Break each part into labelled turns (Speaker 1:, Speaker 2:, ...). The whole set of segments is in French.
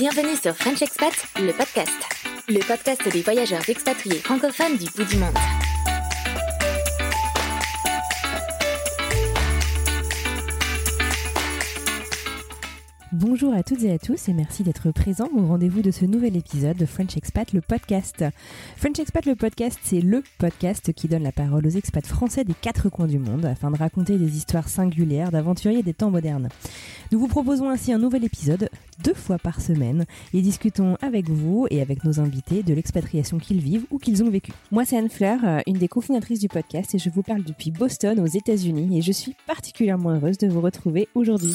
Speaker 1: Bienvenue sur French Expat, le podcast. Le podcast des voyageurs expatriés francophones du bout du monde.
Speaker 2: Bonjour à toutes et à tous et merci d'être présents au rendez-vous de ce nouvel épisode de French Expat, le podcast. French Expat, le podcast, c'est le podcast qui donne la parole aux expats français des quatre coins du monde afin de raconter des histoires singulières d'aventuriers des temps modernes. Nous vous proposons ainsi un nouvel épisode deux fois par semaine et discutons avec vous et avec nos invités de l'expatriation qu'ils vivent ou qu'ils ont vécu. Moi, c'est Anne Fleur, une des cofondatrices du podcast et je vous parle depuis Boston aux États-Unis et je suis particulièrement heureuse de vous retrouver aujourd'hui.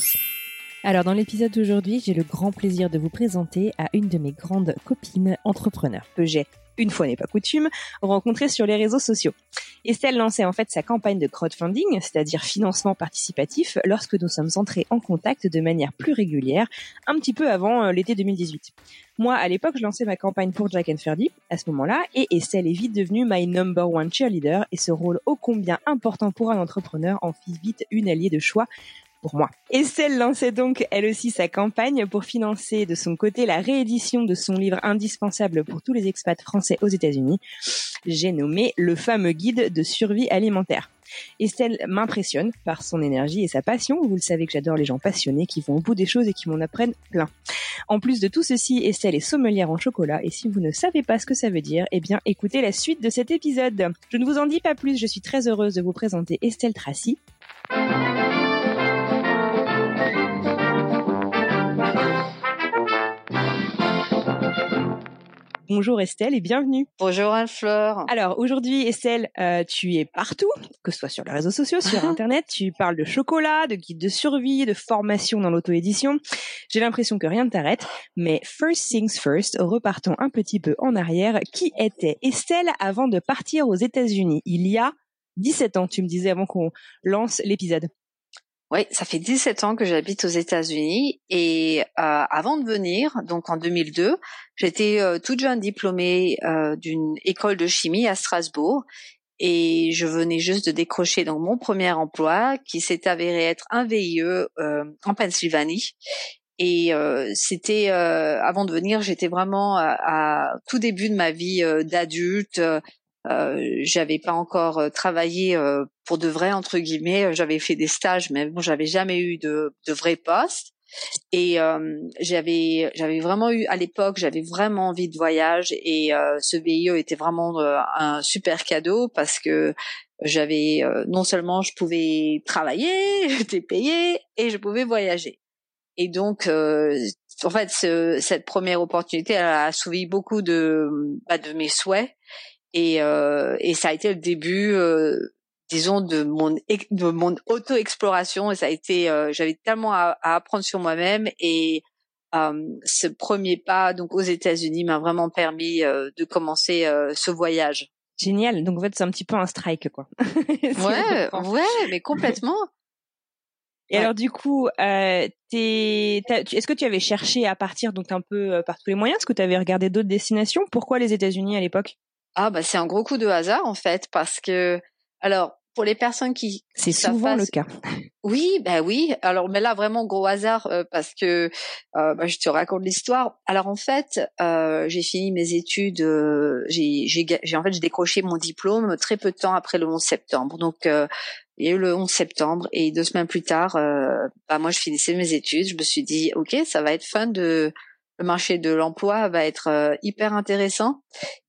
Speaker 2: Alors dans l'épisode d'aujourd'hui, j'ai le grand plaisir de vous présenter à une de mes grandes copines entrepreneurs que j'ai, une fois n'est pas coutume, rencontrée sur les réseaux sociaux. Estelle lançait en fait sa campagne de crowdfunding, c'est-à-dire financement participatif, lorsque nous sommes entrés en contact de manière plus régulière, un petit peu avant euh, l'été 2018. Moi, à l'époque, je lançais ma campagne pour Jack and Ferdy à ce moment-là, et Estelle est vite devenue my number one cheerleader, et ce rôle ô combien important pour un entrepreneur en fit vite une alliée de choix Estelle lançait donc elle aussi sa campagne pour financer de son côté la réédition de son livre indispensable pour tous les expats français aux États-Unis. J'ai nommé le fameux guide de survie alimentaire. Estelle m'impressionne par son énergie et sa passion. Vous le savez que j'adore les gens passionnés qui vont au bout des choses et qui m'en apprennent plein. En plus de tout ceci, Estelle est sommelière en chocolat et si vous ne savez pas ce que ça veut dire, eh bien écoutez la suite de cet épisode. Je ne vous en dis pas plus, je suis très heureuse de vous présenter Estelle Tracy. Bonjour Estelle et bienvenue.
Speaker 3: Bonjour Anne-Fleur.
Speaker 2: Alors aujourd'hui Estelle, euh, tu es partout, que ce soit sur les réseaux sociaux, sur Internet, tu parles de chocolat, de guide de survie, de formation dans l'auto-édition. J'ai l'impression que rien ne t'arrête, mais first things first, repartons un petit peu en arrière. Qui était Estelle avant de partir aux États-Unis? Il y a 17 ans, tu me disais avant qu'on lance l'épisode.
Speaker 3: Oui, ça fait 17 ans que j'habite aux États-Unis et euh, avant de venir, donc en 2002, j'étais euh, toute jeune diplômée euh, d'une école de chimie à Strasbourg et je venais juste de décrocher dans mon premier emploi qui s'est avéré être un VIE en Pennsylvanie. Et c'était avant de venir, j'étais vraiment à, à, tout début de ma vie d'adulte. Euh, j'avais pas encore travaillé euh, pour de vrai entre guillemets. J'avais fait des stages, mais bon, j'avais jamais eu de, de vrai poste. Et euh, j'avais j'avais vraiment eu à l'époque, j'avais vraiment envie de voyage et ce VIE était vraiment un super cadeau parce que j'avais non seulement je pouvais travailler, j'étais payée et je pouvais voyager. Et donc en fait, ce, cette première opportunité elle a assouvi beaucoup de bah, de mes souhaits et, euh, et ça a été le début, euh, disons, de mon de mon auto-exploration. Et ça a été, euh, j'avais tellement à, à, apprendre sur moi-même et euh, ce premier pas donc aux États-Unis m'a vraiment permis euh, de commencer ce voyage.
Speaker 2: Génial. Donc en fait, c'est un petit peu un strike, quoi.
Speaker 3: ouais, ouais, mais complètement.
Speaker 2: Et alors du coup, euh, est-ce que tu avais cherché à partir donc un peu par tous les moyens? Est-ce que tu avais regardé d'autres destinations? Pourquoi les États-Unis à l'époque?
Speaker 3: Ah bah c'est un gros coup de hasard en fait parce que alors pour les personnes qui
Speaker 2: c'est souvent le cas.
Speaker 3: Oui, ben oui. Alors, mais là vraiment gros hasard euh, parce que euh, bah, je te raconte l'histoire. Alors en fait, euh, j'ai fini mes études. Euh, j'ai, j'ai, en fait j'ai décroché mon diplôme très peu de temps après le 11 septembre. Donc euh, il y a eu le 11 septembre et deux semaines plus tard, bah moi je finissais mes études. Je me suis dit ok, ça va être fun de le marché de l'emploi va être hyper intéressant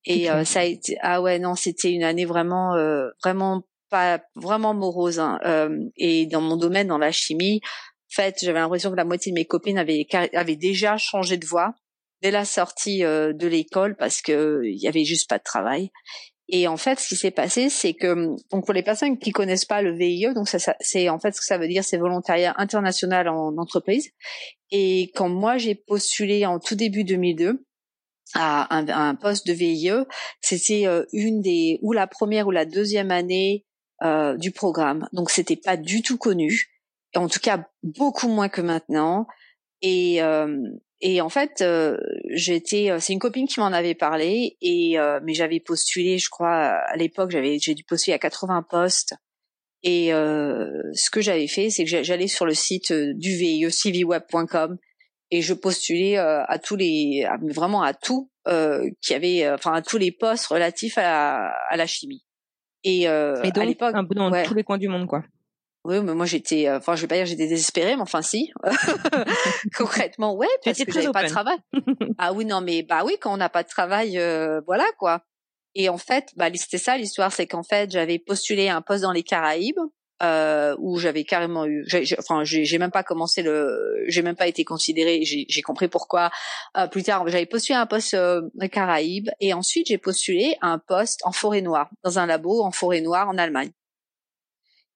Speaker 3: et ça a été ah ouais non c'était une année vraiment vraiment pas vraiment morose. Hein. Euh, et dans mon domaine, dans la chimie, en fait, j'avais l'impression que la moitié de mes copines avaient, avaient déjà changé de voie dès la sortie euh, de l'école parce que il y avait juste pas de travail. Et en fait, ce qui s'est passé, c'est que donc pour les personnes qui connaissent pas le VIE, donc ça, ça c'est en fait ce que ça veut dire, c'est volontariat international en entreprise. Et quand moi j'ai postulé en tout début 2002 à un, poste de VIE, c'était euh, une des ou la première ou la deuxième année euh, du programme. Donc c'était pas du tout connu, en tout cas beaucoup moins que maintenant. Et euh, et en fait, euh, j'étais, c'est une copine qui m'en avait parlé et mais j'avais postulé, je crois à l'époque, j'avais j'ai dû postuler à 80 postes. Et ce que j'avais fait, c'est que j'allais sur le site du VIE, cvweb.com, et je postulais à tous les, vraiment à tout qui avait, enfin à tous les postes relatifs à à la chimie.
Speaker 2: Et, euh, à l'époque, un peu dans tous les coins du monde, quoi.
Speaker 3: Oui, mais moi j'étais, euh, enfin je vais pas dire j'étais désespérée, mais enfin si, concrètement ouais, parce que j'avais pas de travail. ah oui non mais bah oui quand on n'a pas de travail, euh, voilà quoi. Et en fait, bah c'était ça l'histoire, c'est qu'en fait j'avais postulé un poste dans les Caraïbes euh, où j'avais carrément eu, enfin j'ai même pas commencé le, j'ai même pas été considérée, j'ai compris pourquoi euh, plus tard. J'avais postulé un poste euh, Caraïbes et ensuite j'ai postulé un poste en forêt noire dans un labo en forêt noire en Allemagne.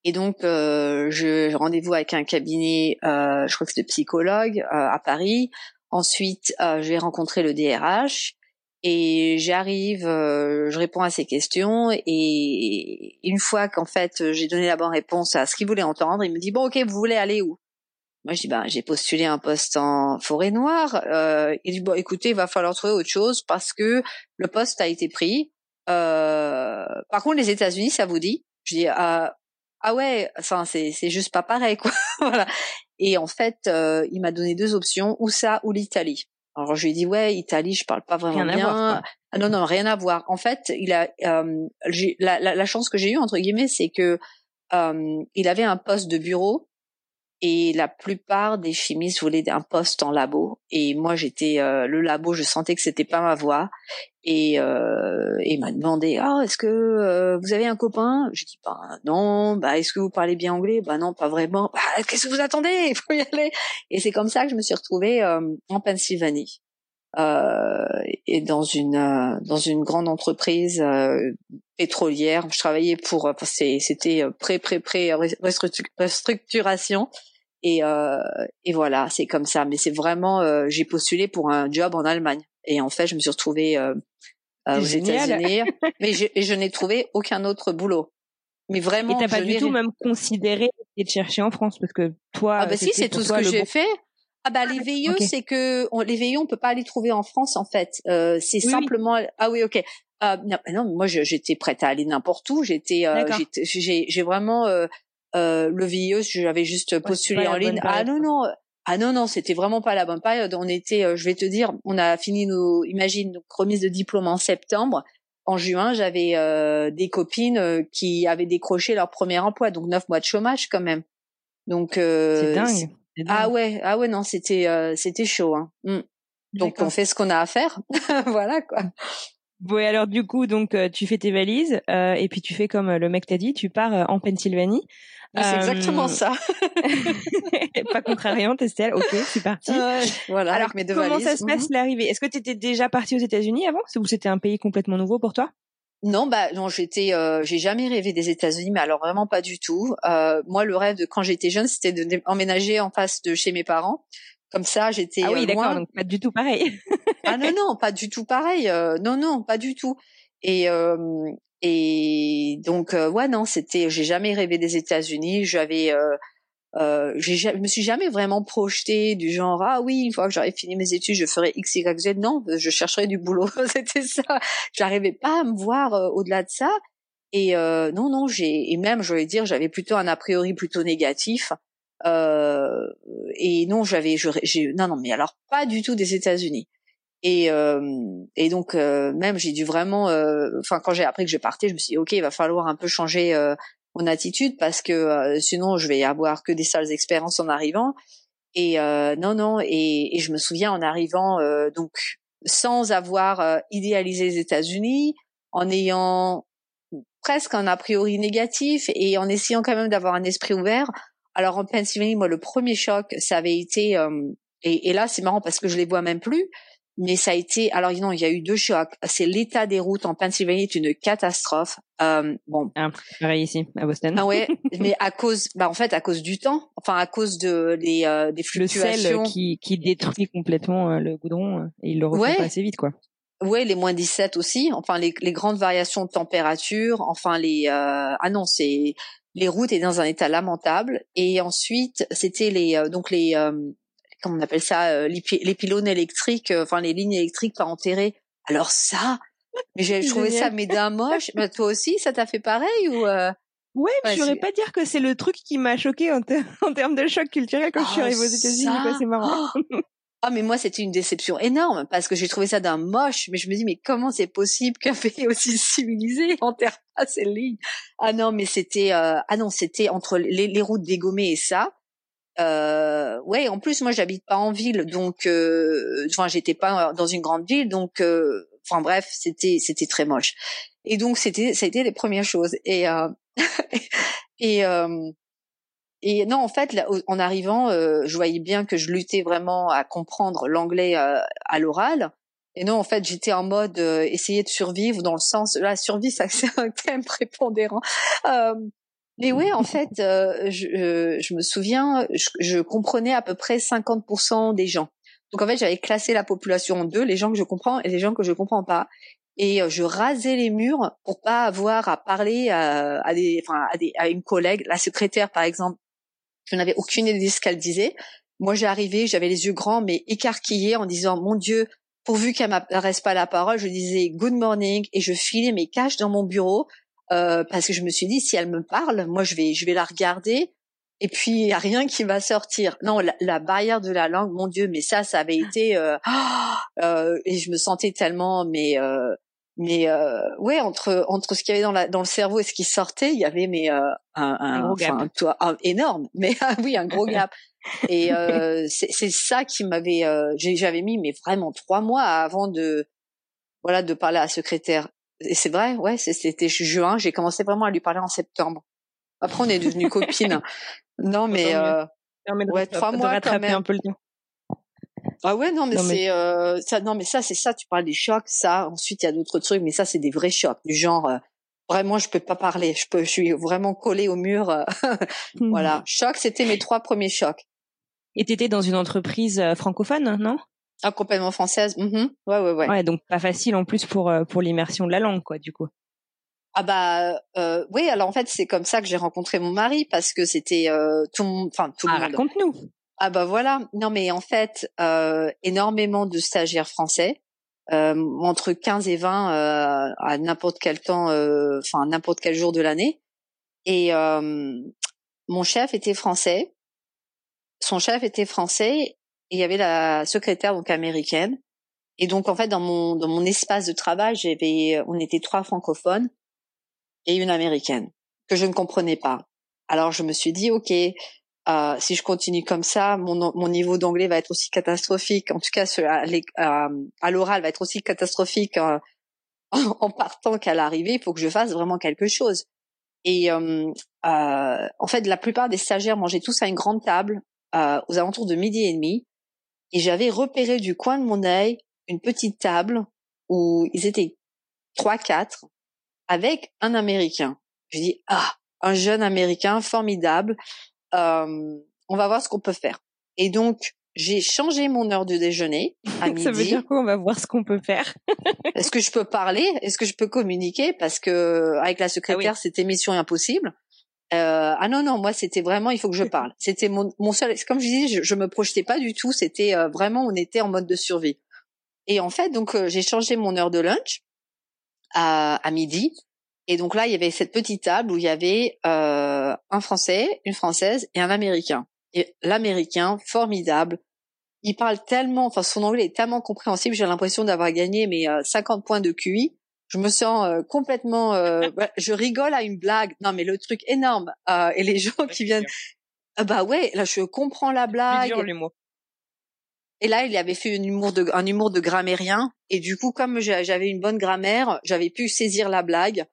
Speaker 3: Et donc euh, je rendez-vous avec un cabinet, euh, je crois que c'était psychologue euh, à Paris. Ensuite j'ai rencontré le DRH et j'arrive, euh, je réponds à ses questions et une fois qu'en fait j'ai donné la bonne réponse à ce qu'il voulait entendre, il me dit bon ok vous voulez aller où? Moi je dis ben j'ai postulé un poste en forêt noire. Euh, il dit bon écoutez il va falloir trouver autre chose parce que le poste a été pris. Euh, par contre les États-Unis ça vous dit? Je dis ah, ah ouais enfin c'est c'est juste pas pareil quoi voilà. Et en fait euh, il m'a donné deux options ou ça ou l'Italie. Alors je lui ai dit ouais Italie je parle pas vraiment bien. ah non non rien à voir. En fait il a euh, la, la, la, chance que j'ai eue entre guillemets c'est que euh, il avait un poste de bureau et la plupart des chimistes voulaient un poste en labo. Et moi j'étais euh, le labo je sentais que c'était pas ma voie. Et euh, il m'a demandé ah est-ce que euh, vous avez un copain? J'ai dit bah non. Bah est-ce que vous parlez bien anglais? Bah non pas vraiment. Bah, qu'est-ce que vous attendez? Il faut y aller. Et c'est comme ça que je me suis retrouvée euh, en Pennsylvanie. Euh, et dans une dans une grande entreprise pétrolière. Je travaillais pour c'était pré pré pré restructuration et, euh, et voilà, c'est comme ça. Mais c'est vraiment, euh, j'ai postulé pour un job en Allemagne. Et en fait, je me suis retrouvée euh, aux États-Unis, mais je, je n'ai trouvé aucun autre boulot. Mais vraiment,
Speaker 2: et t'as pas du tout même considéré de chercher en France parce que toi.
Speaker 3: Ah bah si, c'est tout ce que j'ai fait. Ah bah les VIE, c'est que on, les VIE, on peut pas les trouver en France en fait. Euh, c'est simplement. Ah oui, ok. Euh, non, non, moi j'étais prête à aller n'importe où. J'étais, euh, j'ai vraiment le VIE, j'avais juste postulé en ligne. Ah non non, ah non non, c'était vraiment pas la bonne période. On était, euh, je vais te dire, on a fini nos, imagine, nos remise de diplôme en septembre. En juin, j'avais euh, des copines qui avaient décroché leur premier emploi, donc neuf mois de chômage quand même. Donc
Speaker 2: c'est dingue.
Speaker 3: Ah ouais, ah ouais non, c'était c'était chaud. Hein. Mm. Donc on fait ce qu'on a à faire, voilà quoi.
Speaker 2: Bon, et alors du coup, donc tu fais tes valises et puis tu fais comme le mec t'a dit, tu pars en Pennsylvanie.
Speaker 3: C'est exactement euh, ça.
Speaker 2: pas contrariante, Estelle. Ok, c'est parti.
Speaker 3: voilà.
Speaker 2: Alors, mes deux comment ça se passe mhm. l'arrivée? Est-ce que tu étais déjà partie aux États-Unis avant? Ou c'était un pays complètement nouveau pour toi?
Speaker 3: Non, bah non, j'étais, euh, j'ai jamais rêvé des États-Unis, mais alors vraiment pas du tout. Euh, moi, le rêve de quand j'étais jeune, c'était d'emménager en face de chez mes parents. Comme ça, j'étais.
Speaker 2: Ah oui,
Speaker 3: euh,
Speaker 2: d'accord, donc pas du tout pareil.
Speaker 3: ah non, non, pas du tout pareil. Euh, non, non, pas du tout. Et et donc euh, ouais non, c'était j'ai jamais rêvé des États-Unis. J'avais euh, euh, je me suis jamais vraiment projetée du genre ah oui une fois que j'aurai fini mes études je ferai x y z. Non je chercherai du boulot. C'était ça. J'arrivais pas à me voir euh, au-delà de ça. Et euh, non non j'ai et même je vais dire j'avais plutôt un a priori plutôt négatif. Euh, et non j'avais j'ai non non mais alors pas du tout des États-Unis et euh, et donc même j'ai dû vraiment enfin quand j'ai appris que je partais je me suis dit ok il va falloir un peu changer mon attitude parce que euh, sinon je vais avoir que des sales expériences en arrivant. Et euh, non, non. Et, et, je me souviens en arrivant euh, donc sans avoir idéalisé les États-Unis, en ayant presque un a priori négatif et en essayant quand même d'avoir un esprit ouvert. Alors en Pennsylvanie, moi le premier choc, ça avait été et, et là c'est marrant parce que je les vois même plus mais ça a été alors non il y a eu deux chocs. C'est l'état des routes en Pennsylvanie est une catastrophe. Euh, bon.
Speaker 2: Ah, pareil ici à Boston.
Speaker 3: Ah ouais mais à cause bah en fait à cause du temps. Enfin à cause de les euh, des fluctuations
Speaker 2: le sel qui qui détruit complètement euh, le goudron euh, et il le refait pas assez vite quoi.
Speaker 3: Ouais les moins 17 aussi. Enfin les, les grandes variations de température. Enfin les euh, ah non c'est les routes étaient dans un état lamentable. Et ensuite c'était les donc les comment on appelle ça, euh, les, pylônes électriques, euh, enfin les lignes électriques pas enterrées. Alors ça, mais j'ai trouvé ça mais d'un moche. Mais toi aussi, ça t'a fait pareil ou euh...
Speaker 2: Ouais, mais je pas dire que c'est le truc qui m'a choqué en, termes de choc culturel quand je suis oh, arrivée aux États-Unis. C'est marrant.
Speaker 3: Ah mais moi c'était une déception énorme parce que j'ai trouvé ça d'un moche mais je me dis mais comment c'est possible qu'un pays aussi civilisé enterre pas ces lignes? Ah non mais c'était euh... ah non c'était entre les, les routes dégommées et ça euh, ouais, en plus moi j'habite pas en ville, donc euh, enfin j'étais pas dans une grande ville, donc euh, enfin bref c'était c'était très moche. Et donc c'était c'était les premières choses et euh, et euh, et non en fait en arrivant je voyais bien que je luttais vraiment à comprendre l'anglais à l'oral. Et non, en fait, j'étais en mode essayer de survivre dans le sens la survie, ça c'est un thème prépondérant. Mais oui, en fait, euh, je, euh, je, me souviens, je, je, comprenais à peu près 50% des gens. Donc en fait, j'avais classé la population en deux, les gens que je comprends et les gens que je comprends pas. Et euh, je rasais les murs pour pas avoir à parler à, à des, enfin, à, des, à une collègue, la secrétaire par exemple. Je n'avais aucune idée de ce qu'elle disait. Moi, arrivé, j'avais les yeux grands mais écarquillés en disant mon Dieu, pourvu qu'elle m'adresse pas la parole, je disais good morning et je filais mes caches dans mon bureau euh, parce que je me suis dit si elle me parle, moi je vais je vais la regarder et puis il y a rien qui va sortir. Non, la, barrière de la langue, mon Dieu, mais ça, ça avait été euh, euh, et je me sentais tellement, mais euh, mais euh, ouais, entre entre ce qu'il y avait dans la dans le cerveau et ce qui sortait, il y avait mais euh, un, un,
Speaker 2: gros gap.
Speaker 3: Toi, énorme, mais oui, un gros gap. et euh, c'est ça qui m'avait, j'avais mis mais vraiment trois mois avant de voilà de parler à la secrétaire et c'est vrai, ouais, c'était juin. J'ai commencé vraiment à lui parler en septembre. Après, on est devenus copines. Non, mais, euh, ouais, trois mois quand même.
Speaker 2: un peu le temps.
Speaker 3: Ah ouais, non, mais, c'est euh, ça. Non, mais ça, c'est ça. Tu parles des chocs, ça. Ensuite, il y a d'autres trucs, mais ça, c'est des vrais chocs, du genre. Euh, vraiment, je peux pas parler. Je peux, je suis vraiment collée au mur. Euh, voilà. Choc, c'était mes trois premiers chocs.
Speaker 2: Et t'étais dans une entreprise euh, francophone, non?
Speaker 3: Ah, complètement française. Mm Ouais, ouais, ouais.
Speaker 2: Ouais, donc pas facile en plus pour euh, pour l'immersion de la langue, quoi, du coup.
Speaker 3: Ah bah euh, oui, alors en fait c'est comme ça que j'ai rencontré mon mari parce que c'était euh, tout, enfin tout le
Speaker 2: ah,
Speaker 3: monde.
Speaker 2: Raconte-nous.
Speaker 3: Ah bah voilà. Non mais en fait euh, énormément de stagiaires français euh, entre 15 et 20 euh, à n'importe quel temps, enfin n'importe quel jour de l'année. Et mon chef était français. Son chef était français et il y avait la secrétaire donc américaine. Et donc en fait dans mon dans mon espace de travail, j'avais on était trois francophones et une américaine que je ne comprenais pas. Alors je me suis dit ok, euh, si je continue comme ça, mon mon niveau d'anglais va être aussi catastrophique. En tout cas à, à l'oral va être aussi catastrophique euh, en partant qu'à l'arrivée. Il faut que je fasse vraiment quelque chose. Et euh, euh, en fait, la plupart des stagiaires mangeaient tous à une grande table euh, aux alentours de midi et demi et j'avais repéré du coin de mon œil une petite table où ils étaient trois, quatre, avec un Américain. Je dis ah, un jeune Américain formidable. Euh, on va voir ce qu'on peut faire. Et donc j'ai changé mon heure de déjeuner à midi.
Speaker 2: Ça veut dire quoi On va voir ce qu'on peut faire?
Speaker 3: Est-ce que je peux parler? Est-ce que je peux communiquer? Parce que avec la secrétaire, ah c'était mission impossible. Euh, ah non non, moi c'était vraiment il faut que je parle. C'était mon, mon seul. Comme je disais, je, je me projetais pas du tout. C'était euh, vraiment on était en mode de survie. Et en fait donc euh, j'ai changé mon heure de lunch à, à midi. Et donc là il y avait cette petite table où il y avait euh, un Français, une Française et un Américain. Et l'Américain formidable. Il parle tellement, enfin son anglais est tellement compréhensible. J'ai l'impression d'avoir gagné mes 50 points de QI je me sens euh, complètement euh, bah, je rigole à une blague. Non mais le truc énorme euh, et les gens qui viennent ah bah ouais là je comprends la blague. et là il avait fait un humour de un humour de grammairien et du coup comme j'avais une bonne grammaire j'avais pu saisir la blague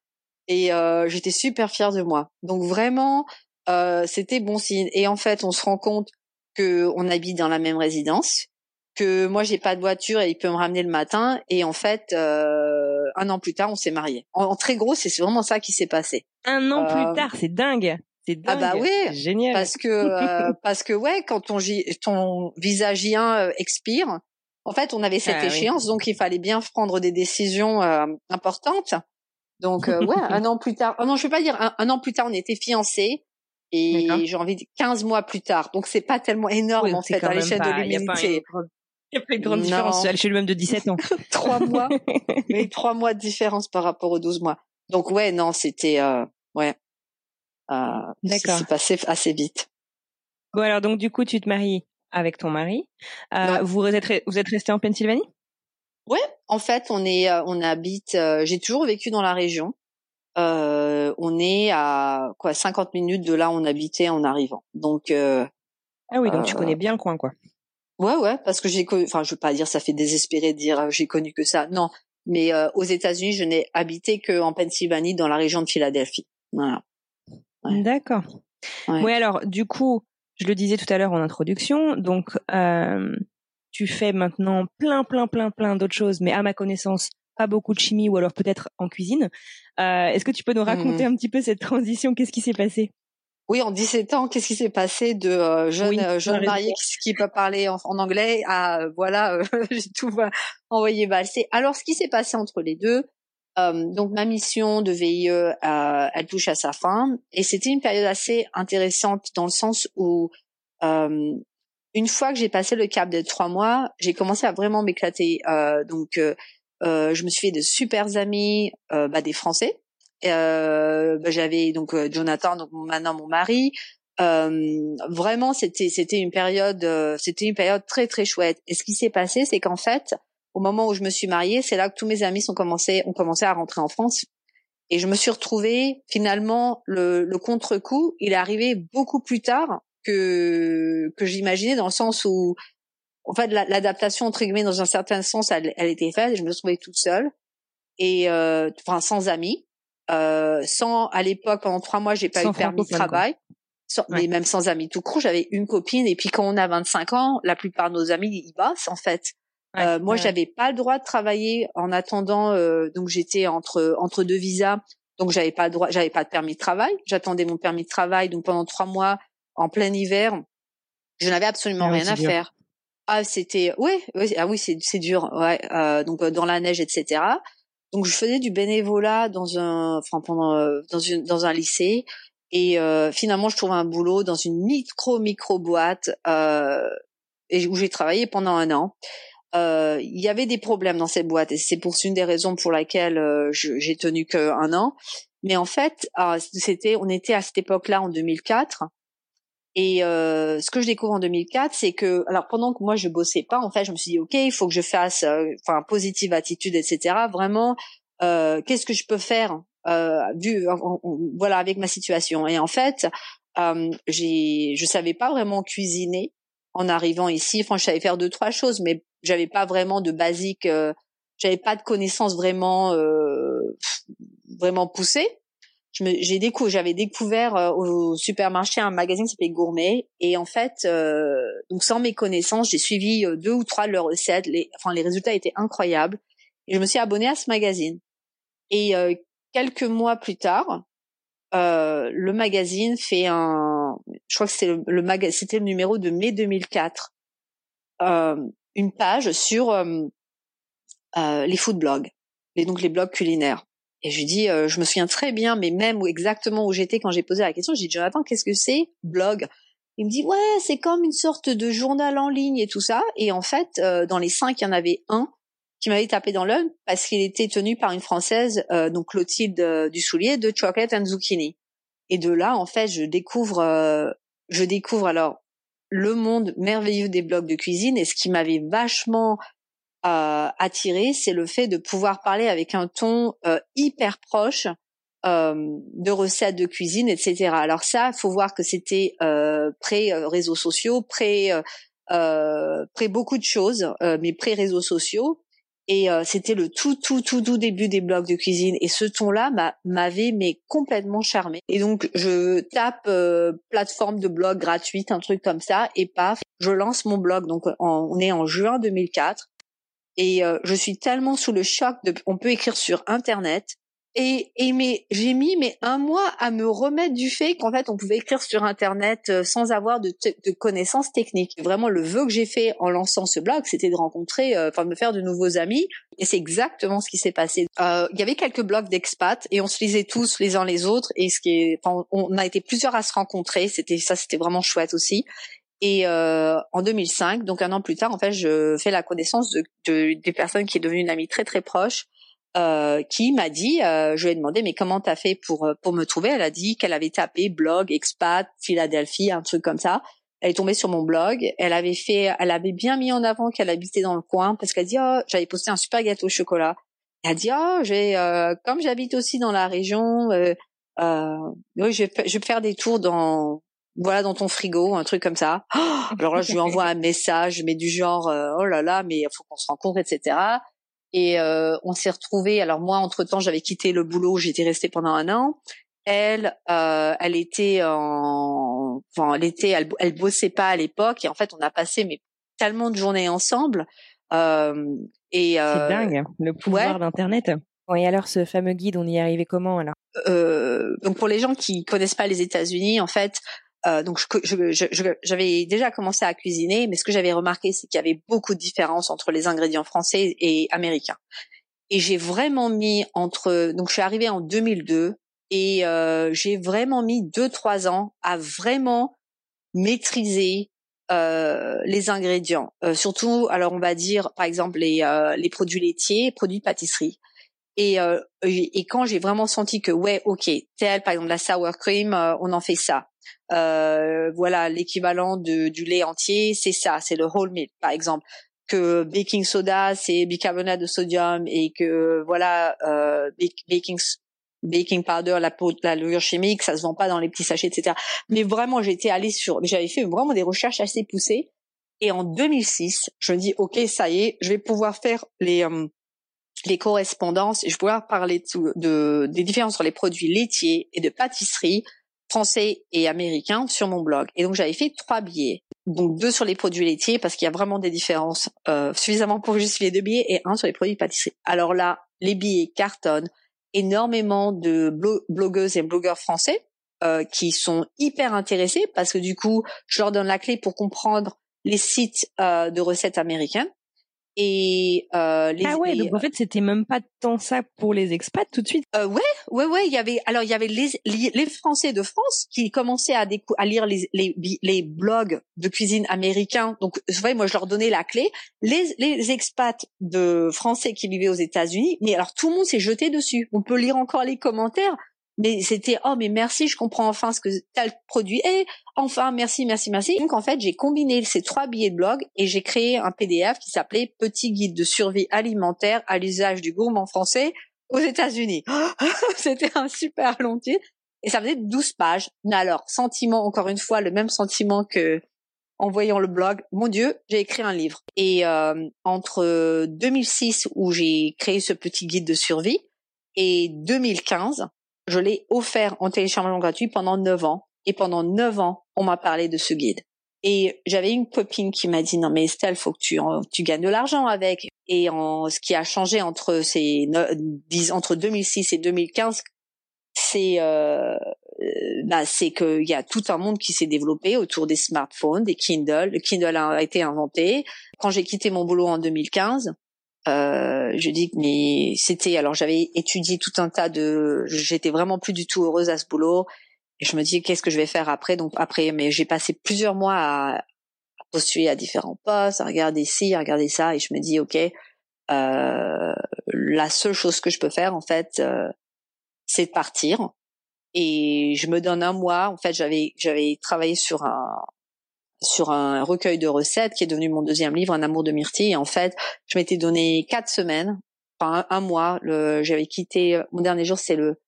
Speaker 3: et j'étais super fière de moi. Donc vraiment c'était bon signe. Et en fait on se rend compte que on habite dans la même résidence que moi j'ai pas de voiture et il peut me ramener le matin et en fait euh, un an plus tard on s'est mariés. En, très gros c'est vraiment ça qui s'est passé.
Speaker 2: Un an plus euh, tard c'est dingue. C'est dingue. Ah
Speaker 3: bah oui,
Speaker 2: génial.
Speaker 3: Parce que euh, parce que ouais quand ton ton visagien expire, en fait on avait cette ah échéance donc il fallait bien prendre des décisions importantes. Donc ouais un an plus tard, oh non je vais pas dire un, an plus tard on était fiancés et j'ai envie de 15 mois plus tard. Donc c'est pas tellement énorme en fait à l'échelle de l'humanité.
Speaker 2: Il n'y a pas une grande différence. Je suis le même de 17 ans.
Speaker 3: trois mois. Mais trois mois de différence par rapport aux 12 mois. Donc ouais, non, c'était euh, ouais. Euh, D'accord. C'est passé assez vite.
Speaker 2: Bon alors donc du coup tu te maries avec ton mari. Euh, Vous êtes vous êtes resté en Pennsylvanie?
Speaker 3: Ouais, en fait on est euh, on habite. Euh, j'ai toujours vécu dans la région. Euh, on est à quoi 50 minutes de là où on habitait en arrivant. Donc
Speaker 2: ah oui donc tu connais bien le coin quoi.
Speaker 3: Ouais, ouais, parce que j'ai, enfin, je veux pas dire, ça fait désespérer de dire euh, j'ai connu que ça. Non, mais euh, aux États-Unis, je n'ai habité que en Pennsylvanie, dans la région de Philadelphie. Voilà.
Speaker 2: D'accord. Oui, alors, du coup, je le disais tout à l'heure en introduction, donc euh, tu fais maintenant plein, plein, plein, plein d'autres choses, mais à ma connaissance, pas beaucoup de chimie ou alors peut-être en cuisine. Euh, Est-ce que tu peux nous raconter mmh. un petit peu cette transition? Qu'est-ce qui s'est passé?
Speaker 3: Oui, en 17 ans, qu'est-ce qui s'est passé de euh, jeune euh, jeune marié qui, qui peut parler en, anglais à euh, voilà, j'ai tout envoyé valser. Alors, ce qui s'est passé entre les deux, donc ma mission de VIE, elle touche à sa fin, et c'était une période assez intéressante dans le sens où une fois que j'ai passé le cap de trois mois, j'ai commencé à vraiment m'éclater. donc, je me suis fait de super amis, bah, des Français euh, bah, j'avais donc euh, Jonathan, donc maintenant mon mari. Euh, vraiment, c'était c'était une période, euh, c'était une période très très chouette. Et ce qui s'est passé, c'est qu'en fait, au moment où je me suis mariée, c'est là que tous mes amis sont commencé, ont commencé à rentrer en France. Et je me suis retrouvée finalement le, le contre-coup, il est arrivé beaucoup plus tard que que j'imaginais dans le sens où en fait l'adaptation entre guillemets dans un certain sens elle, elle était faite je me trouvais toute seule et euh, enfin sans amis euh, sans à l'époque pendant trois mois j'ai pas eu permis de travail. Mais même sans amis tout court j'avais une copine. Et puis quand on a 25 ans la plupart de nos amis ils bossent en fait. Euh, moi j'avais pas le droit de travailler en attendant euh, donc j'étais entre entre deux visas. Donc j'avais pas le droit j'avais pas de permis de travail. J'attendais mon permis de travail donc pendant trois mois en plein hiver je n'avais absolument ah rien à faire. Ah c'était ouais, ah oui c'est c'est dur ouais euh, donc euh, dans la neige etc donc je faisais du bénévolat dans un, enfin pendant euh, dans une dans un lycée et euh, finalement je trouvais un boulot dans une micro micro boîte euh, et où j'ai travaillé pendant un an. Euh, il y avait des problèmes dans cette boîte et c'est pour une des raisons pour laquelle euh, j'ai tenu qu'un an. Mais en fait, c'était, on était à cette époque-là en 2004 et euh, ce que je découvre en 2004, c'est que, alors pendant que moi je bossais pas, en fait, je me suis dit, ok, il faut que je fasse, euh, enfin, positive attitude, etc. Vraiment, euh, qu'est-ce que je peux faire, euh, vu, voilà, avec ma situation. Et en fait, euh, j'ai, je savais pas vraiment cuisiner en arrivant ici. Enfin, je savais faire deux trois choses, mais j'avais pas vraiment de basique, euh, j'avais pas de connaissances vraiment, vraiment poussées j'ai découvert, j'avais découvert euh, au supermarché un magazine qui s'appelait Gourmet et en fait, euh, donc sans mes connaissances, j'ai suivi euh, deux ou trois de leurs recettes. Les, enfin, les résultats étaient incroyables et je me suis abonnée à ce magazine. Et quelques mois plus tard, le magazine fait un, je crois que c'était le, le c'était le numéro de mai 2004, une page sur les food blogs, et donc les blogs culinaires. Et je lui dis, euh, je me souviens très bien, mais même exactement où j'étais quand j'ai posé la question, j'ai dit, Jonathan, qu'est-ce que c'est blog Il me dit, ouais, c'est comme une sorte de journal en ligne et tout ça. Et en fait, euh, dans les cinq, il y en avait un qui m'avait tapé dans l'œil parce qu'il était tenu par une française, euh, donc Clotilde du Soulier, de Chocolate and Zucchini. Et de là, en fait, je découvre, je découvre alors le monde merveilleux des blogs de cuisine. Et ce qui m'avait vachement euh, attiré, c'est le fait de pouvoir parler avec un ton euh, hyper proche euh, de recettes de cuisine, etc. Alors ça, faut voir que c'était euh, pré réseaux sociaux, pré pré beaucoup de choses, mais pré réseaux sociaux. Et c'était le tout tout tout tout début des blogs de cuisine. Et ce ton-là m'avait mais complètement charmé. Et donc je tape plateforme de blog gratuite, un truc comme ça, et paf, je lance mon blog. Donc on est en juin 2004. Et euh, je suis tellement sous le choc de, on peut écrire sur Internet. Et, et mais j'ai mis mais un mois à me remettre du fait qu'en fait on pouvait écrire sur Internet euh, sans avoir de, de connaissances techniques. Vraiment le vœu que j'ai fait en lançant ce blog, c'était de rencontrer, euh, enfin de me faire de nouveaux amis. Et c'est exactement ce qui s'est passé. Il y avait quelques blogs d'expats et on se lisait tous les uns les autres. Et ce qui est, on a été plusieurs à se rencontrer. C'était ça, c'était vraiment chouette aussi. Et euh, en 2005, donc un an plus tard, en fait, je fais la connaissance de, de des personnes qui est devenue une amie très très proche, euh, qui m'a dit, euh, je lui ai demandé, mais comment t'as fait pour euh, pour me trouver? Elle a dit qu'elle avait tapé blog expat Philadelphie, un truc comme ça. Elle est tombée sur mon blog. Elle avait fait, elle avait bien mis en avant qu'elle habitait dans le coin parce qu'elle dit, oh, j'avais posté un super gâteau au chocolat. Elle a dit, oh, j'ai, euh, comme j'habite aussi dans la région, euh, oui, je vais, je vais faire des tours dans voilà dans ton frigo, un truc comme ça. alors là, je lui envoie un message, mais du genre, euh, oh là là, mais il faut qu'on se rencontre, etc. Et euh, on s'est retrouvés. Alors moi, entre temps, j'avais quitté le boulot, j'étais restée pendant un an. Elle, euh, elle était en, enfin, elle était, elle, elle bossait pas à l'époque. Et en fait, on a passé mais tellement de journées ensemble. Euh, et
Speaker 2: c'est dingue, le pouvoir d'internet. et alors, ce fameux guide, on y est arrivé comment alors?
Speaker 3: Donc, pour les gens qui connaissent pas les États-Unis, en fait, euh, donc j'avais je, je, déjà commencé à cuisiner, mais ce que j'avais remarqué, c'est qu'il y avait beaucoup de différences entre les ingrédients français et américains. Et j'ai vraiment mis entre, donc je suis arrivée en 2002 et euh, j'ai vraiment mis deux trois ans à vraiment maîtriser euh, les ingrédients. Euh, surtout, alors on va dire par exemple les euh, les produits laitiers, produits de pâtisserie. Et, euh, et quand j'ai vraiment senti que ouais, ok, tel par exemple la sour cream, on en fait ça euh, voilà l'équivalent du lait entier, c'est ça, c'est le whole milk par exemple. Que baking soda c'est bicarbonate de sodium et que voilà euh, baking baking powder, la peau, la levure chimique, ça se vend pas dans les petits sachets, etc. Mais vraiment, j'étais allée sur, j'avais fait vraiment des recherches assez poussées. Et en 2006, je me dis, ok, ça y est, je vais pouvoir faire les euh, les correspondances. Je vais pouvoir parler de, de, des différences entre les produits laitiers et de pâtisserie français et américain sur mon blog. Et donc j'avais fait trois billets. Donc deux sur les produits laitiers parce qu'il y a vraiment des différences euh, suffisamment pour justifier deux billets et un sur les produits pâtisserie. Alors là, les billets cartonnent énormément de blogueuses et blogueurs français euh, qui sont hyper intéressés parce que du coup, je leur donne la clé pour comprendre les sites euh, de recettes américaines et euh,
Speaker 2: les, ah ouais donc en fait c'était même pas tant ça pour les expats tout de suite.
Speaker 3: Euh, ouais ouais ouais il y avait alors il y avait les les, Français de France qui commençaient à à lire les, les les blogs de cuisine américains. Donc vous voyez moi je leur donnais la clé. Les les expats de Français qui vivaient aux États-Unis mais alors tout le monde s'est jeté dessus. On peut lire encore les commentaires mais c'était oh mais merci je comprends enfin ce que tel produit. Est enfin merci merci merci. Donc en fait j'ai combiné ces trois billets de blog et j'ai créé un PDF qui s'appelait petit guide de survie alimentaire à l'usage du gourmand français aux États-Unis. C'était un super long titre. Et ça faisait 12 pages. Mais alors sentiment encore une fois le même sentiment que en voyant le blog, mon Dieu, j'ai écrit un livre. Et euh, entre 2006 où j'ai créé ce petit guide de survie et 2015 je l'ai offert en téléchargement gratuit pendant neuf ans. Et pendant neuf ans, on m'a parlé de ce guide. Et j'avais une copine qui m'a dit non mais Estelle, faut que tu tu gagnes de l'argent avec. Et en, ce qui a changé entre ces entre 2006 et 2015, c'est euh, bah, c'est qu'il y a tout un monde qui s'est développé autour des smartphones, des Kindle. Le Kindle a été inventé. Quand j'ai quitté mon boulot en 2015, Euh, je dis mais c'était alors j'avais étudié tout un tas de j'étais vraiment plus du tout heureuse à ce boulot. Et je me dis qu'est-ce que je vais faire après? Donc après mais j'ai passé plusieurs mois à, postuler à différents postes à regarder ci à regarder ça. Et je me dis ok euh, la seule chose que je peux faire en fait euh, c'est de partir. Et je me donne un mois. En fait j'avais j'avais travaillé sur un sur un recueil de recettes qui est devenu mon deuxième livre, Un amour de myrtille. Et en fait, je m'étais donné quatre semaines, enfin un, mois. J'avais quitté, mon dernier jour, c'est le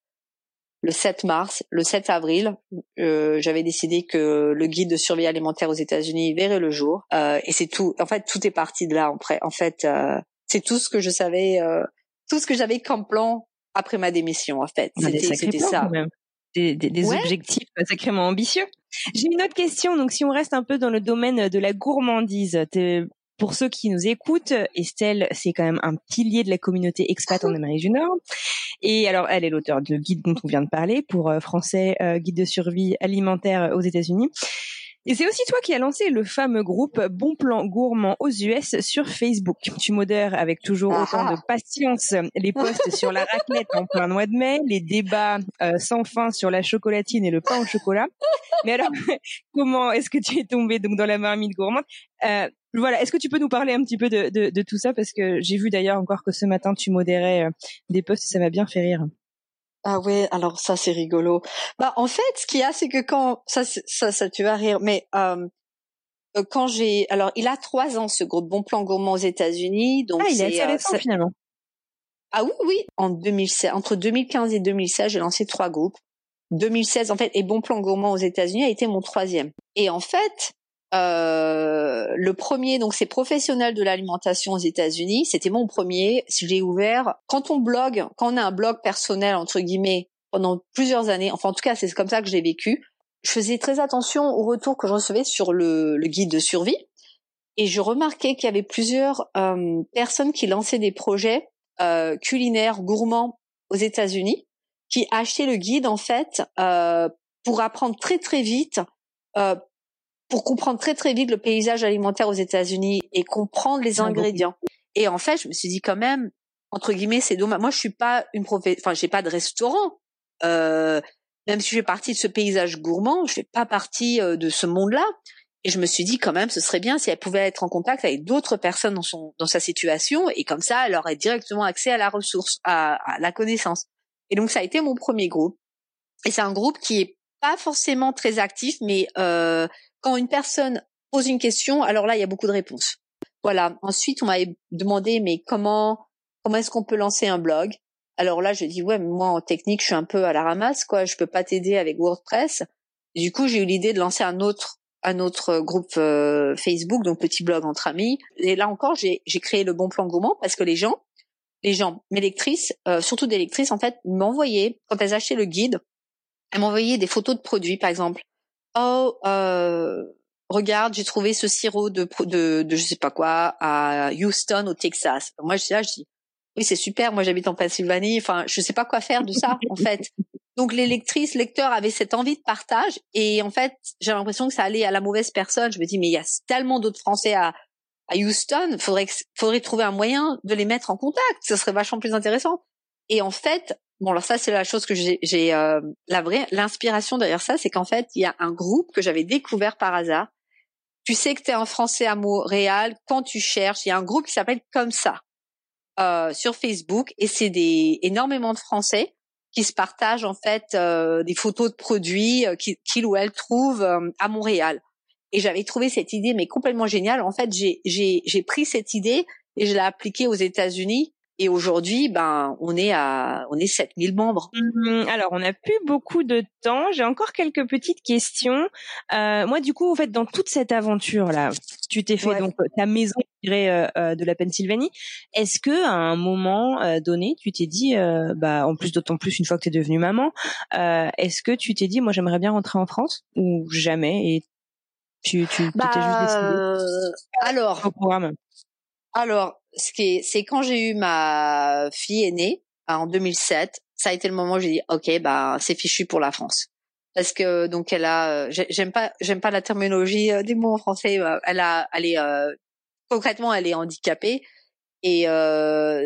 Speaker 3: le 7 mars, le 7 avril, euh, j'avais décidé que le guide de survie alimentaire aux États-Unis verrait le jour. Euh, et c'est tout. En fait, tout est parti de là. En fait, euh, c'est tout ce que je savais, euh, tout ce que j'avais comme plan après ma démission. En fait, c'était ça.
Speaker 2: Des, des, des objectifs sacrément ambitieux. J'ai une autre question. Donc, si on reste un peu dans le domaine de la gourmandise, pour ceux qui nous écoutent, Estelle, c'est quand même un pilier de la communauté expat en Amérique du Nord. Et alors, elle est l'auteur de guide dont on vient de parler pour euh, français, euh, guide de survie alimentaire aux États-Unis. Et c'est aussi toi qui as lancé le fameux groupe Bon Plan Gourmand aux US sur Facebook. Tu modères avec toujours autant de patience les posts sur la raclette en plein mois de mai, les débats euh, sans fin sur la chocolatine et le pain au chocolat. Mais alors, comment est-ce que tu es tombé donc dans la marmite gourmande? Euh, Voilà, est-ce que tu peux nous parler un petit peu de, de, de tout ça? Parce que j'ai vu d'ailleurs encore que ce matin tu modérais euh, des posts, ça m'a bien fait rire.
Speaker 3: Ah ouais, alors ça c'est rigolo. Bah en fait, ce qu'il y a, c'est que quand ça, ça, ça, tu vas rire, mais euh, quand j'ai, alors il a trois ans ce groupe Bon Plan Gourmand aux États-Unis, donc
Speaker 2: ah il est assez euh, finalement.
Speaker 3: Ah oui oui, en 2016, entre 2015 et 2016, j'ai lancé trois groupes. 2016 en fait et Bon Plan Gourmand aux États-Unis a été mon troisième. Et en fait, euh, le premier, donc c'est professionnel de l'alimentation aux États-Unis. C'était mon premier. Je l'ai ouvert. Quand on blogue, quand on a un blog personnel entre guillemets pendant plusieurs années, enfin en tout cas c'est comme ça que j'ai vécu. Je faisais très attention au retour que je recevais sur le, le guide de survie et je remarquais qu'il y avait plusieurs euh, personnes qui lançaient des projets euh, culinaires gourmands aux États-Unis qui achetaient le guide en fait euh, pour apprendre très très vite euh, pour comprendre très très vite le paysage alimentaire aux États-Unis et comprendre les ingrédients. Et en fait, je me suis dit quand même, entre guillemets, c'est dommage. Moi, je suis pas une prof... enfin, j'ai pas de restaurant. Euh, même si je fais partie de ce paysage gourmand, je fais pas partie euh, de ce monde-là. Et je me suis dit quand même, ce serait bien si elle pouvait être en contact avec d'autres personnes dans son dans sa situation, et comme ça, elle aurait directement accès à la ressource, à, à la connaissance. Et donc, ça a été mon premier groupe. Et c'est un groupe qui est pas forcément très actif, mais euh, quand une personne pose une question, alors là, il y a beaucoup de réponses. Voilà. Ensuite, on m'avait demandé, mais comment, comment est-ce qu'on peut lancer un blog? Alors là, je dis, ouais, moi, en technique, je suis un peu à la ramasse, quoi. Je peux pas t'aider avec WordPress. du coup, j'ai eu l'idée de lancer un autre un autre groupe euh, Facebook, donc petit blog entre amis. Et là encore, j'ai créé le bon plan gourmand parce que les gens, les gens, mes lectrices, euh, surtout des lectrices, en fait, m'envoyaient, quand elles achetaient le guide, elles m'envoyaient des photos de produits, par exemple oh euh, regarde j'ai trouvé ce sirop de, de de je sais pas quoi à Houston au Texas. Moi je dis là je dis oui c'est super moi j'habite en Pennsylvanie enfin je sais pas quoi faire de ça en fait. Donc les lectrices lecteurs avaient cette envie de partage et en fait j'ai l'impression que ça allait à la mauvaise personne. Je me dis mais il y a tellement d'autres Français à à Houston faudrait faudrait trouver un moyen de les mettre en contact ce serait vachement plus intéressant. Et en fait Bon, alors ça, c'est la chose que j'ai, euh, la vraie, l'inspiration derrière ça, c'est qu'en fait, il y a un groupe que j'avais découvert par hasard. Tu sais que tu es en français à Montréal, quand tu cherches, il y a un groupe qui s'appelle Comme ça euh, sur Facebook, et c'est des énormément de Français qui se partagent en fait euh, des photos de produits euh, qu'ils ou elles trouvent euh, à Montréal. Et j'avais trouvé cette idée mais complètement géniale. En fait, j'ai j'ai pris cette idée et je l'ai appliquée aux États-Unis et aujourd'hui, ben, on est à, on est 7000 membres.
Speaker 2: Mmh, alors, on n'a plus beaucoup de temps. J'ai encore quelques petites questions. Euh, moi, du coup, en fait, dans toute cette aventure-là, tu t'es fait donc ta maison euh, euh, de la Pennsylvanie. Est-ce que à un moment euh, donné, tu t'es dit, euh, bah, en plus d'autant plus une fois que tu es devenue maman, est-ce que tu t'es dit, moi, j'aimerais bien rentrer en France ou jamais et tu, tu,
Speaker 3: bah, juste décidé Alors, au programme? Alors, ce qui est, c'est quand j'ai eu ma fille aînée en 2007, ça a été le moment où j'ai dit ok bah c'est fichu pour la France. Parce que donc elle a j'aime pas j'aime pas la terminologie euh, des mots en français euh, elle a elle est euh, concrètement elle est handicapée. Et euh,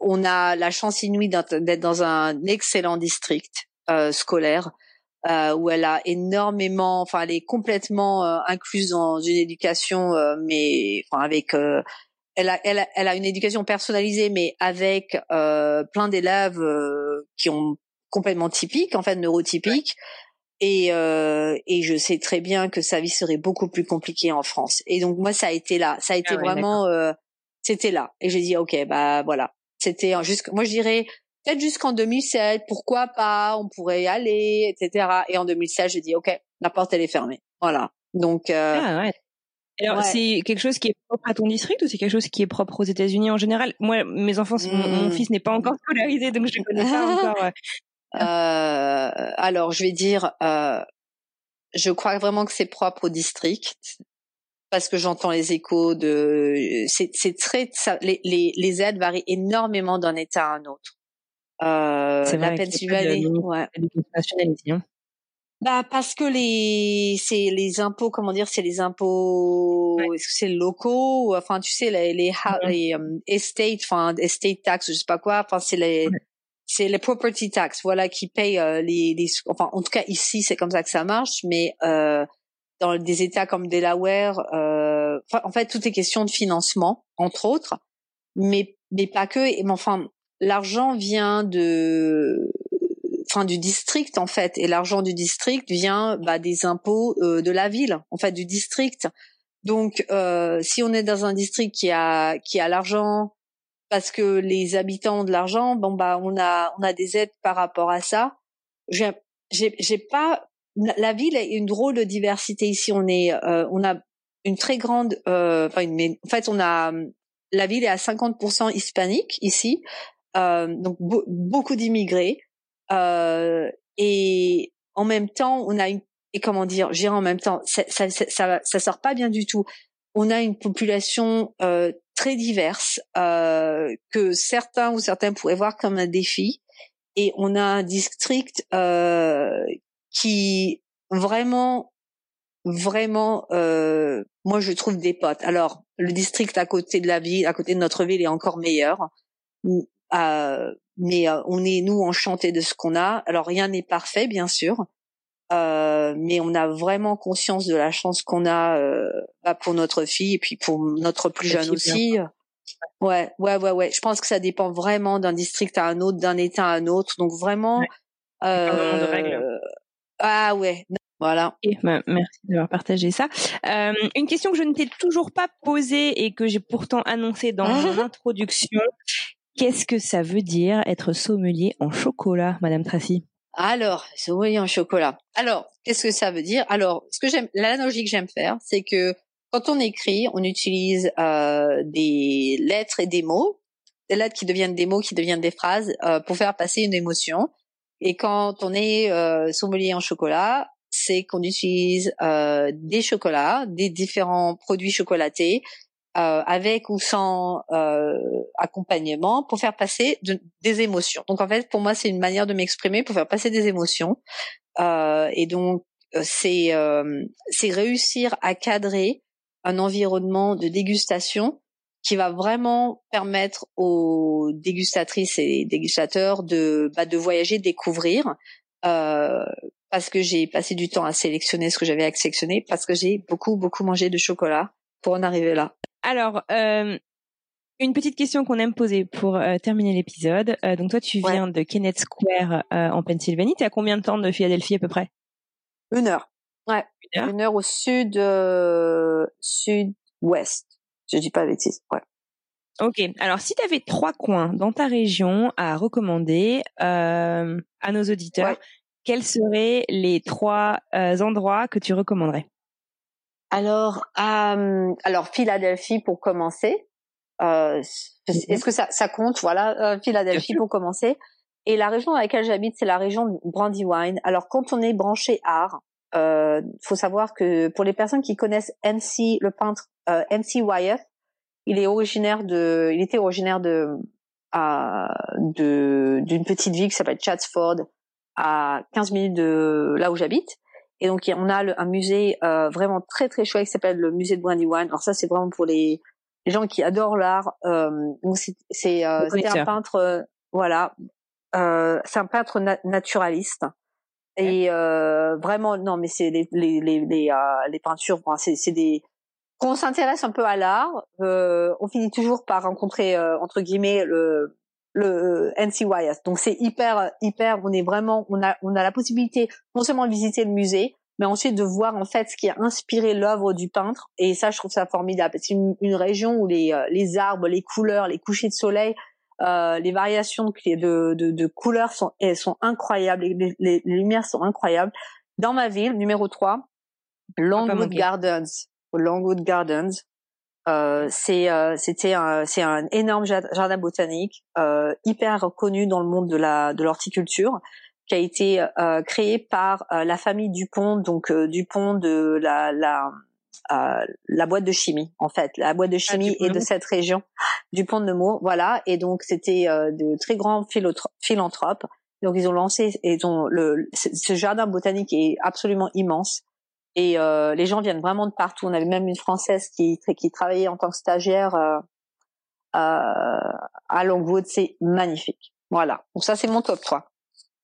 Speaker 3: on a la chance inouïe d'être dans un excellent district euh, scolaire euh, où elle a énormément, enfin elle est complètement euh, incluse dans une éducation, euh, mais enfin avec, euh, elle a, elle a, elle a une éducation personnalisée, mais avec plein d'élèves qui ont complètement typiques, en fait neurotypiques. Et, et je sais très bien que sa vie serait beaucoup plus compliquée en France. Et donc moi, ça a été là, ça a été ah vraiment, c'était là. Et j'ai dit ok, bah voilà, c'était juste, moi je dirais peut-être jusqu'en 2007, pourquoi pas, on pourrait y aller, etc. Et en 2016, j'ai dit, OK, la porte, elle est fermée. Voilà. Donc, euh,
Speaker 4: ah, ouais. Alors, c'est quelque chose qui est propre à ton district ou c'est quelque chose qui est propre aux États-Unis en général? Moi, mes enfants, mon, mmh. fils n'est pas encore scolarisé, donc je ne connais pas encore. Euh,
Speaker 3: alors, je vais dire, euh, je crois vraiment que c'est propre au district parce que j'entends les échos de. C'est très, ça, les, les, les aides varient énormément d'un État à un autre.
Speaker 4: Euh, c'est la Pennsylvanie. Ouais. Hein.
Speaker 3: Bah parce que les c'est les impôts comment dire c'est les impôts est-ce que c'est locaux enfin tu sais les les, les um, estate enfin estate tax je sais pas quoi enfin c'est les c'est les property tax voilà qui payent euh, les, les enfin en tout cas ici c'est comme ça que ça marche mais euh, dans des États comme Delaware euh, en fait tout est question de financement entre autres mais mais pas que mais enfin l'argent vient de enfin du district en fait. Et l'argent du district vient bah, des impôts euh, de la ville en fait du district. Donc euh, si on est dans un district qui a qui a l'argent parce que les habitants ont de l'argent bon bah on a on a des aides par rapport à ça. J'ai j'ai pas la ville a une drôle de diversité ici. On est euh, on a une très grande enfin une, en fait on a la ville est à 50% hispanique ici. Euh, donc beaucoup d'immigrés. euh, et en même temps on a une et comment dire, j'irai en même temps, ça, ça, ça, ça, sort pas bien du tout. On a une population euh, très diverse euh, que certains ou certains pourraient voir comme un défi, et on a un district euh, qui vraiment, vraiment, euh, moi je trouve des potes. Alors le district à côté de la ville, à côté de notre ville, est encore meilleur, euh, mais euh, on est nous enchantés de ce qu'on a. Alors rien n'est parfait, bien sûr, euh, mais on a vraiment conscience de la chance qu'on a euh, bah, pour notre fille et puis pour notre plus jeune aussi. Ouais, ouais, ouais, ouais. Je pense que ça dépend vraiment d'un district à un autre, d'un état à un autre. Donc vraiment. Euh, ah ouais. Voilà.
Speaker 4: Et, bah, merci d'avoir partagé ça. Euh, une question que je ne t'ai toujours pas posée et que j'ai pourtant annoncée dans mon introduction. Qu'est-ce que ça veut dire être sommelier en chocolat, Madame Tracy
Speaker 3: alors, sommelier en chocolat. Alors, qu'est-ce que ça veut dire? Alors, ce que j'aime, l'analogie que j'aime faire, c'est que quand on écrit, on utilise euh, des lettres et des mots, des lettres qui deviennent des mots, qui deviennent des phrases, euh, pour faire passer une émotion. Et quand on est euh, sommelier en chocolat, c'est qu'on utilise euh, des chocolats, des différents produits chocolatés, euh, avec ou sans euh, accompagnement pour faire passer des émotions. Donc en fait, pour moi, c'est une manière de m'exprimer pour faire passer des émotions. Euh, et donc euh, c'est euh, c'est réussir à cadrer un environnement de dégustation qui va vraiment permettre aux dégustatrices et dégustateurs de bah, de voyager, découvrir. Euh, parce que j'ai passé du temps à sélectionner ce que j'avais à sélectionner, parce que j'ai beaucoup beaucoup mangé de chocolat pour en arriver là.
Speaker 4: Alors, euh, une petite question qu'on aime poser pour euh, terminer l'épisode. Euh, donc toi, tu viens de Kenneth Square en Pennsylvanie. Tu à combien de temps de Philadelphie à peu près?
Speaker 3: Une heure. Ouais. Une heure, au sud, sud-ouest. Je dis pas de bêtises. Ouais.
Speaker 4: Ok. Alors, si tu avais trois coins dans ta région à recommander à nos auditeurs, quels seraient les trois endroits que tu recommanderais?
Speaker 3: Alors, euh, alors Philadelphie pour commencer. Euh, Est-ce que ça, ça compte? Voilà, euh, Philadelphie pour commencer. Et la région dans laquelle j'habite, c'est la région de Brandywine. Alors, quand on est branché art, euh, faut savoir que pour les personnes qui connaissent MC, le peintre euh, MC Wyeth, il est originaire de, il était originaire de, euh, de d'une petite ville qui s'appelle Chatsford, à 15 minutes de là où j'habite. Et donc on a un musée euh, vraiment très très chouette qui s'appelle le musée de Brandywine. Alors ça c'est vraiment pour les les gens qui adorent l'art. c'est un peintre, voilà, c'est un peintre naturaliste. Et vraiment, non, mais c'est les les les les, les peintures, c'est des quand on s'intéresse un peu à l'art, euh, on finit toujours par rencontrer euh, entre guillemets le le NCYS. Donc c'est hyper hyper. On est vraiment on a on a la possibilité non seulement de visiter le musée, mais ensuite de voir en fait ce qui a inspiré l'œuvre du peintre. Et ça, je trouve ça formidable. C'est une, une, région où les euh, les arbres, les couleurs, les couchers de soleil, euh, les variations de, de, de, couleurs sont elles sont incroyables. Les, les, les, lumières sont incroyables. Dans ma ville, numéro 3, Longwood Gardens Longwood Gardens. Euh, c'est euh, c'était un c'est un énorme jardin botanique euh, hyper connu dans le monde de la de l'horticulture qui a été euh, créé par euh, la famille Dupont donc Dupont de la la la boîte de chimie en fait la boîte de ah, chimie est de cette région. Dupont de Nemours voilà et donc c'était de très grands philanthropes. Donc ils ont lancé ils ont le ce jardin botanique est absolument immense et euh, les gens viennent vraiment de partout. On avait même une française qui qui travaillait en tant que stagiaire euh, euh, à Longwood. C'est magnifique. Voilà. Donc ça, c'est mon top 3.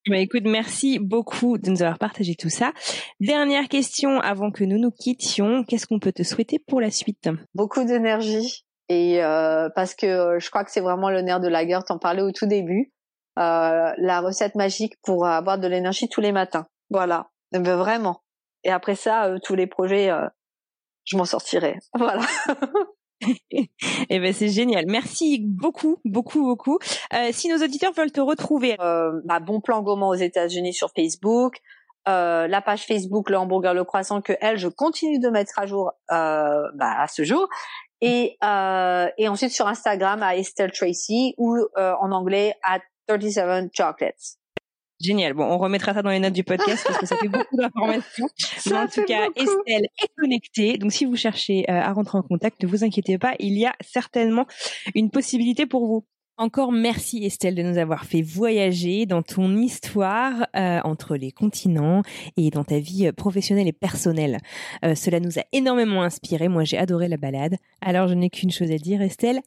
Speaker 2: Bah écoute, merci beaucoup de nous avoir partagé tout ça. Dernière question avant que nous nous quittions. Qu'est-ce qu'on peut te souhaiter pour la suite?
Speaker 3: Beaucoup d'énergie et euh, parce que je crois que c'est vraiment le nerf de la guerre. T'en parlais au tout début. Euh, la recette magique pour avoir de l'énergie tous les matins. Voilà. Vraiment. Et après ça, euh, tous les projets, euh, je m'en sortirai. Voilà.
Speaker 2: eh ben c'est génial. Merci beaucoup, beaucoup, beaucoup. Euh, si nos auditeurs veulent te retrouver,
Speaker 3: euh, bah, bon plan gourmand aux États-Unis sur Facebook, euh, la page Facebook le hamburger le croissant que elle je continue de mettre à jour euh, bah, à ce jour et et ensuite sur Instagram à Estelle Tracy ou en anglais à 37 chocolates.
Speaker 2: Génial. Bon, on remettra ça dans les notes du podcast parce que ça fait beaucoup d'informations. Mais en tout cas, Estelle est connectée. Donc, si vous cherchez euh, à rentrer en contact, ne vous inquiétez pas, il y a certainement une possibilité pour vous. Encore merci Estelle de nous avoir fait voyager dans ton histoire euh, entre les continents et dans ta vie professionnelle et personnelle. Euh, cela nous a énormément inspiré. Moi, j'ai adoré la balade. Alors, je n'ai qu'une chose à dire, Estelle.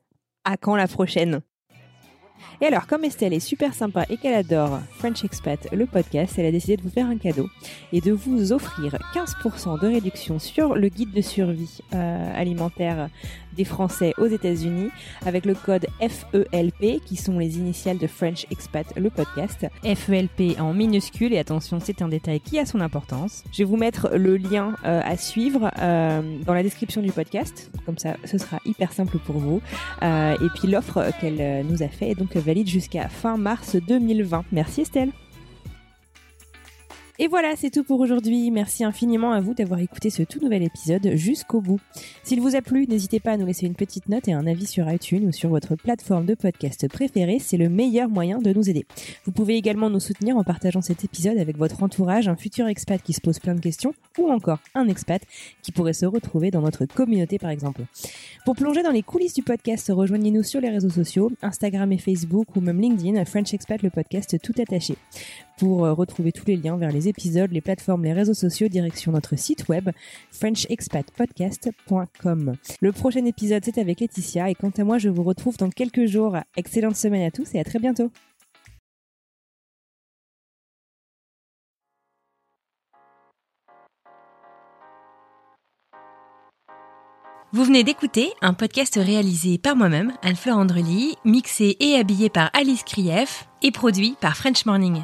Speaker 2: À quand la prochaine? Et alors, comme Estelle est super sympa et qu'elle adore French Expat, le podcast, elle a décidé de vous faire un cadeau et de vous offrir 15% de réduction sur le guide de survie euh, alimentaire des Français aux États-Unis avec le code FELP qui sont les initiales de French Expat, le podcast. FELP en minuscule et attention, c'est un détail qui a son importance. Je vais vous mettre le lien euh, à suivre euh, dans la description du podcast, comme ça ce sera hyper simple pour vous. et puis l'offre qu'elle nous a fait est donc valide jusqu'à fin mars 2020. Merci Estelle. Et voilà, c'est tout pour aujourd'hui. Merci infiniment à vous d'avoir écouté ce tout nouvel épisode jusqu'au bout. S'il vous a plu, n'hésitez pas à nous laisser une petite note et un avis sur iTunes ou sur votre plateforme de podcast préférée. C'est le meilleur moyen de nous aider. Vous pouvez également nous soutenir en partageant cet épisode avec votre entourage, un futur expat qui se pose plein de questions ou encore un expat qui pourrait se retrouver dans notre communauté par exemple. Pour plonger dans les coulisses du podcast, rejoignez-nous sur les réseaux sociaux, Instagram et Facebook ou même LinkedIn, French Expat le podcast tout attaché pour euh, retrouver tous les liens vers les épisodes, les plateformes, les réseaux sociaux, direction notre site web frenchexpatpodcast.com. Le prochain épisode, c'est avec Laetitia et quant à moi, je vous retrouve dans quelques jours. Excellente semaine à tous et à très bientôt.
Speaker 4: Vous venez d'écouter un podcast réalisé par moi-même, Anne-Fleur Andrely, mixé et habillé par Alice Krief et produit par French Morning.